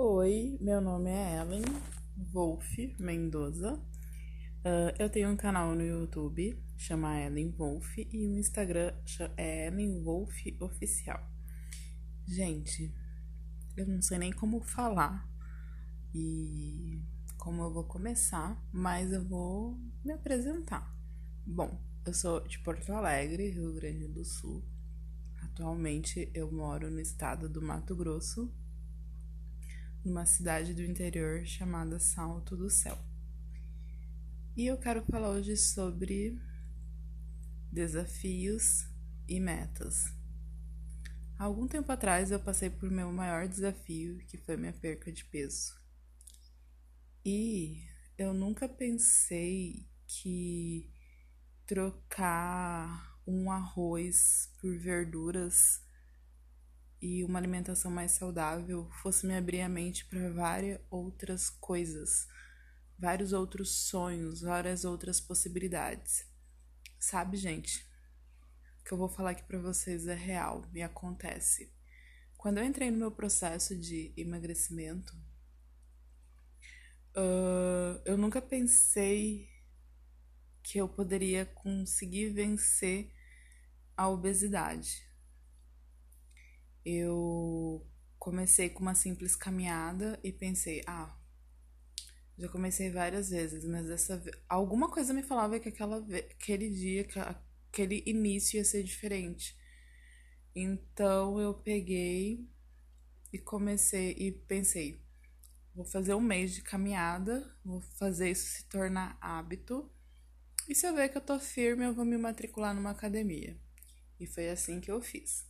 Oi, meu nome é Ellen Wolf Mendoza. Uh, eu tenho um canal no YouTube, chama Ellen Wolf, e o Instagram é Ellen Wolf Oficial. Gente, eu não sei nem como falar e como eu vou começar, mas eu vou me apresentar. Bom, eu sou de Porto Alegre, Rio Grande do Sul. Atualmente eu moro no estado do Mato Grosso, numa cidade do interior chamada Salto do Céu. E eu quero falar hoje sobre desafios e metas. Há algum tempo atrás eu passei por meu maior desafio, que foi minha perca de peso. E eu nunca pensei que trocar um arroz por verduras e uma alimentação mais saudável fosse me abrir a mente para várias outras coisas, vários outros sonhos, várias outras possibilidades. Sabe, gente? O que eu vou falar aqui para vocês é real e acontece. Quando eu entrei no meu processo de emagrecimento, uh, eu nunca pensei que eu poderia conseguir vencer a obesidade eu comecei com uma simples caminhada e pensei, ah, já comecei várias vezes, mas dessa vez. Alguma coisa me falava que aquela, aquele dia, aquele início ia ser diferente. Então eu peguei e comecei e pensei, vou fazer um mês de caminhada, vou fazer isso se tornar hábito. E se eu ver que eu tô firme, eu vou me matricular numa academia. E foi assim que eu fiz.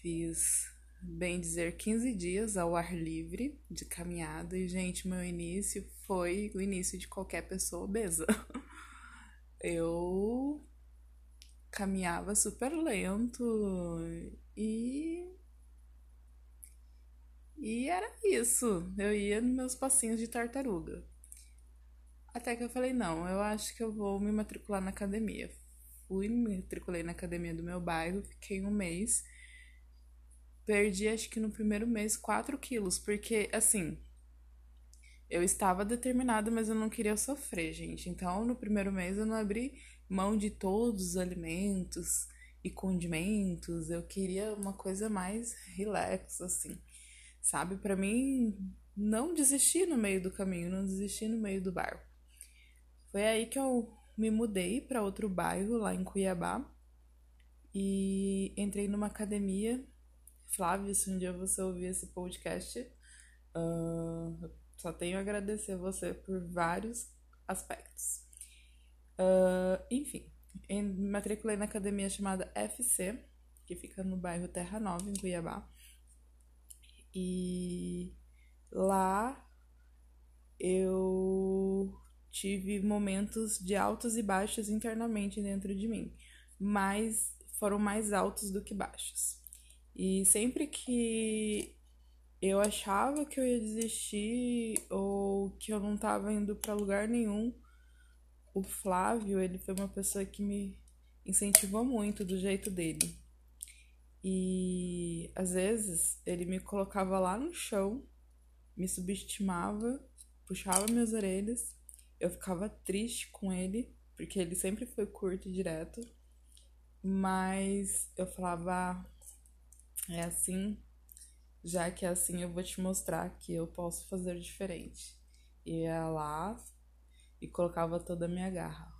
Fiz, bem dizer, 15 dias ao ar livre de caminhada e, gente, meu início foi o início de qualquer pessoa obesa. Eu caminhava super lento e. E era isso. Eu ia nos meus passinhos de tartaruga. Até que eu falei: não, eu acho que eu vou me matricular na academia. Fui, me matriculei na academia do meu bairro, fiquei um mês perdi acho que no primeiro mês 4 quilos, porque assim, eu estava determinada, mas eu não queria sofrer, gente. Então, no primeiro mês eu não abri mão de todos os alimentos e condimentos. Eu queria uma coisa mais relax, assim, sabe? Para mim, não desistir no meio do caminho, não desistir no meio do bairro. Foi aí que eu me mudei para outro bairro lá em Cuiabá e entrei numa academia Flávio, se um dia você ouvir esse podcast, uh, só tenho a agradecer você por vários aspectos. Uh, enfim, me matriculei na academia chamada FC, que fica no bairro Terra Nova, em Cuiabá. E lá eu tive momentos de altos e baixos internamente dentro de mim, mas foram mais altos do que baixos. E sempre que eu achava que eu ia desistir ou que eu não estava indo para lugar nenhum, o Flávio, ele foi uma pessoa que me incentivou muito do jeito dele. E às vezes ele me colocava lá no chão, me subestimava, puxava minhas orelhas, eu ficava triste com ele, porque ele sempre foi curto e direto, mas eu falava, ah, é assim, já que é assim eu vou te mostrar que eu posso fazer diferente. E ia lá e colocava toda a minha garra.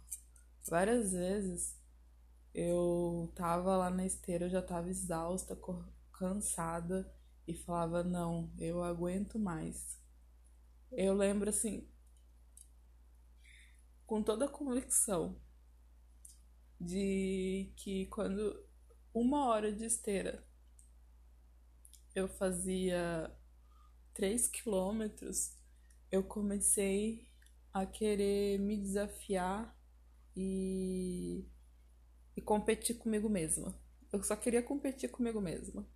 Várias vezes eu tava lá na esteira, eu já tava exausta, cansada e falava: Não, eu aguento mais. Eu lembro assim, com toda a convicção, de que quando uma hora de esteira eu fazia 3 quilômetros, eu comecei a querer me desafiar e, e competir comigo mesma. Eu só queria competir comigo mesma.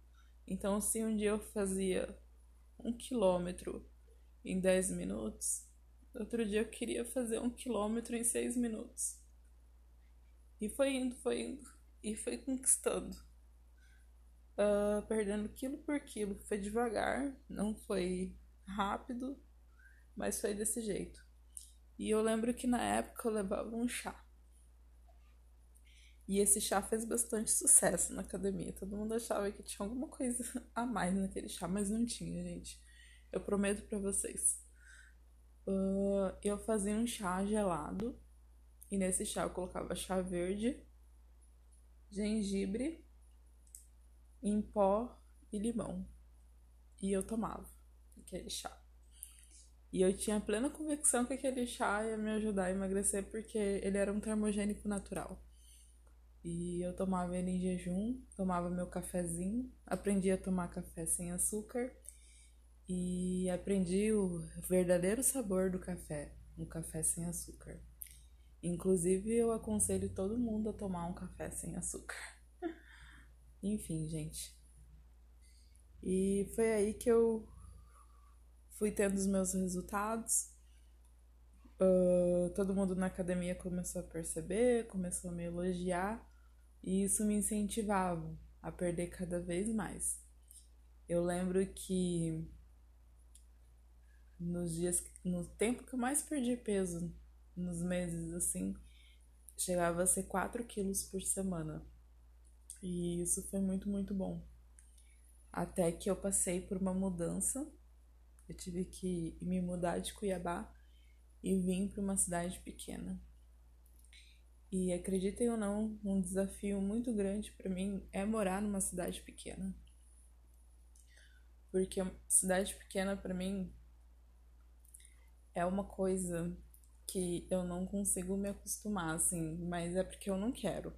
Então, se um dia eu fazia um quilômetro em 10 minutos, outro dia eu queria fazer um quilômetro em 6 minutos. E foi indo, foi indo, e foi conquistando uh, perdendo quilo por quilo. Foi devagar, não foi rápido, mas foi desse jeito. E eu lembro que na época eu levava um chá. E esse chá fez bastante sucesso na academia. Todo mundo achava que tinha alguma coisa a mais naquele chá, mas não tinha, gente. Eu prometo para vocês. Uh, eu fazia um chá gelado. E nesse chá eu colocava chá verde, gengibre, em pó e limão. E eu tomava aquele chá. E eu tinha plena convicção que aquele chá ia me ajudar a emagrecer porque ele era um termogênico natural. E eu tomava ele em jejum, tomava meu cafezinho, aprendi a tomar café sem açúcar e aprendi o verdadeiro sabor do café, um café sem açúcar. Inclusive, eu aconselho todo mundo a tomar um café sem açúcar. Enfim, gente. E foi aí que eu fui tendo os meus resultados. Uh, todo mundo na academia começou a perceber, começou a me elogiar, e isso me incentivava a perder cada vez mais. Eu lembro que nos dias, no tempo que eu mais perdi peso, nos meses assim, chegava a ser 4 quilos por semana. E isso foi muito, muito bom. Até que eu passei por uma mudança eu tive que me mudar de Cuiabá e vim para uma cidade pequena. E acreditem ou não, um desafio muito grande para mim é morar numa cidade pequena. Porque cidade pequena para mim é uma coisa que eu não consigo me acostumar, assim, mas é porque eu não quero.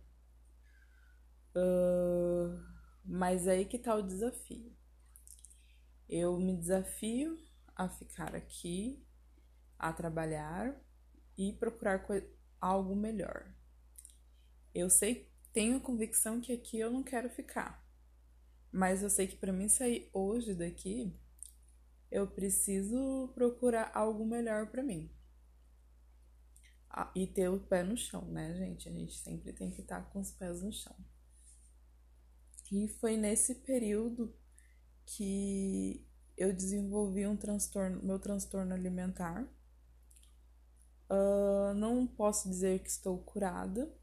Uh, mas aí que tá o desafio. Eu me desafio a ficar aqui, a trabalhar e procurar algo melhor. Eu sei, tenho a convicção que aqui eu não quero ficar, mas eu sei que para mim sair hoje daqui, eu preciso procurar algo melhor para mim. Ah, e ter o pé no chão, né, gente? A gente sempre tem que estar com os pés no chão. E foi nesse período que eu desenvolvi um transtorno, meu transtorno alimentar. Uh, não posso dizer que estou curada,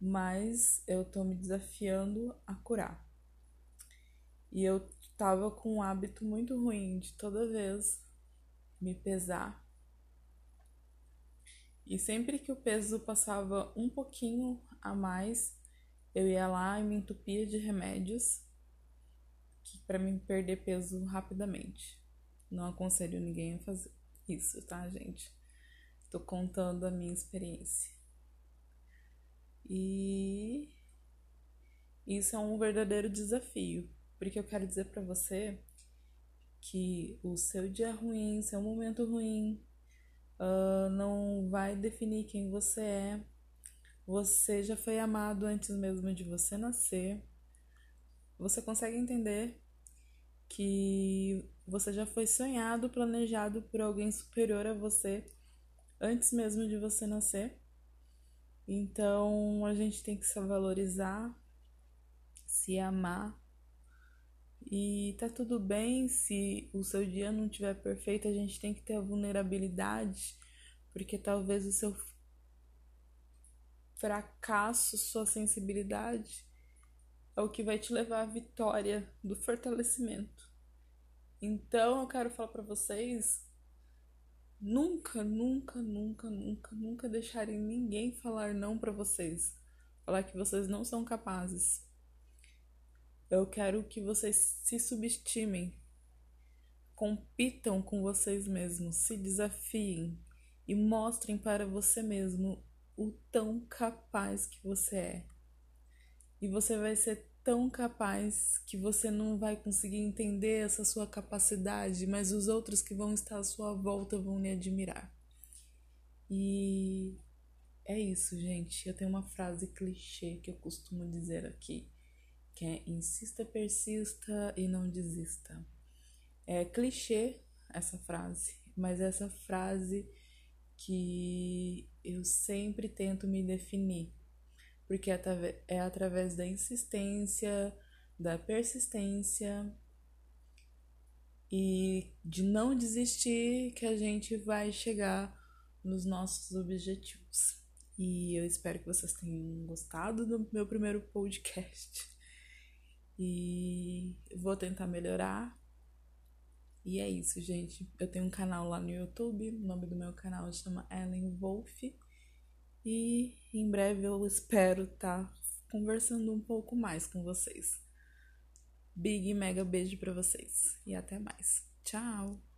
mas eu estou me desafiando a curar. E eu estava com um hábito muito ruim de toda vez me pesar. E sempre que o peso passava um pouquinho a mais, eu ia lá e me entupia de remédios para mim perder peso rapidamente. Não aconselho ninguém a fazer isso, tá, gente? Tô contando a minha experiência. E isso é um verdadeiro desafio, porque eu quero dizer para você que o seu dia ruim, seu momento ruim, uh, não vai definir quem você é. Você já foi amado antes mesmo de você nascer. Você consegue entender que você já foi sonhado, planejado por alguém superior a você antes mesmo de você nascer. Então a gente tem que se valorizar, se amar. E tá tudo bem se o seu dia não estiver perfeito, a gente tem que ter a vulnerabilidade, porque talvez o seu fracasso, sua sensibilidade é o que vai te levar à vitória do fortalecimento. Então eu quero falar para vocês nunca, nunca, nunca, nunca, nunca deixarem ninguém falar não para vocês, falar que vocês não são capazes. Eu quero que vocês se subestimem, compitam com vocês mesmos, se desafiem e mostrem para você mesmo o tão capaz que você é. E você vai ser tão capaz que você não vai conseguir entender essa sua capacidade, mas os outros que vão estar à sua volta vão lhe admirar. E é isso, gente. Eu tenho uma frase clichê que eu costumo dizer aqui, que é insista, persista e não desista. É clichê essa frase, mas essa frase que eu sempre tento me definir porque é através da insistência, da persistência e de não desistir que a gente vai chegar nos nossos objetivos. E eu espero que vocês tenham gostado do meu primeiro podcast. E vou tentar melhorar. E é isso, gente. Eu tenho um canal lá no YouTube. O nome do meu canal chama Ellen Wolf. E em breve eu espero estar tá conversando um pouco mais com vocês. Big mega beijo para vocês e até mais. Tchau.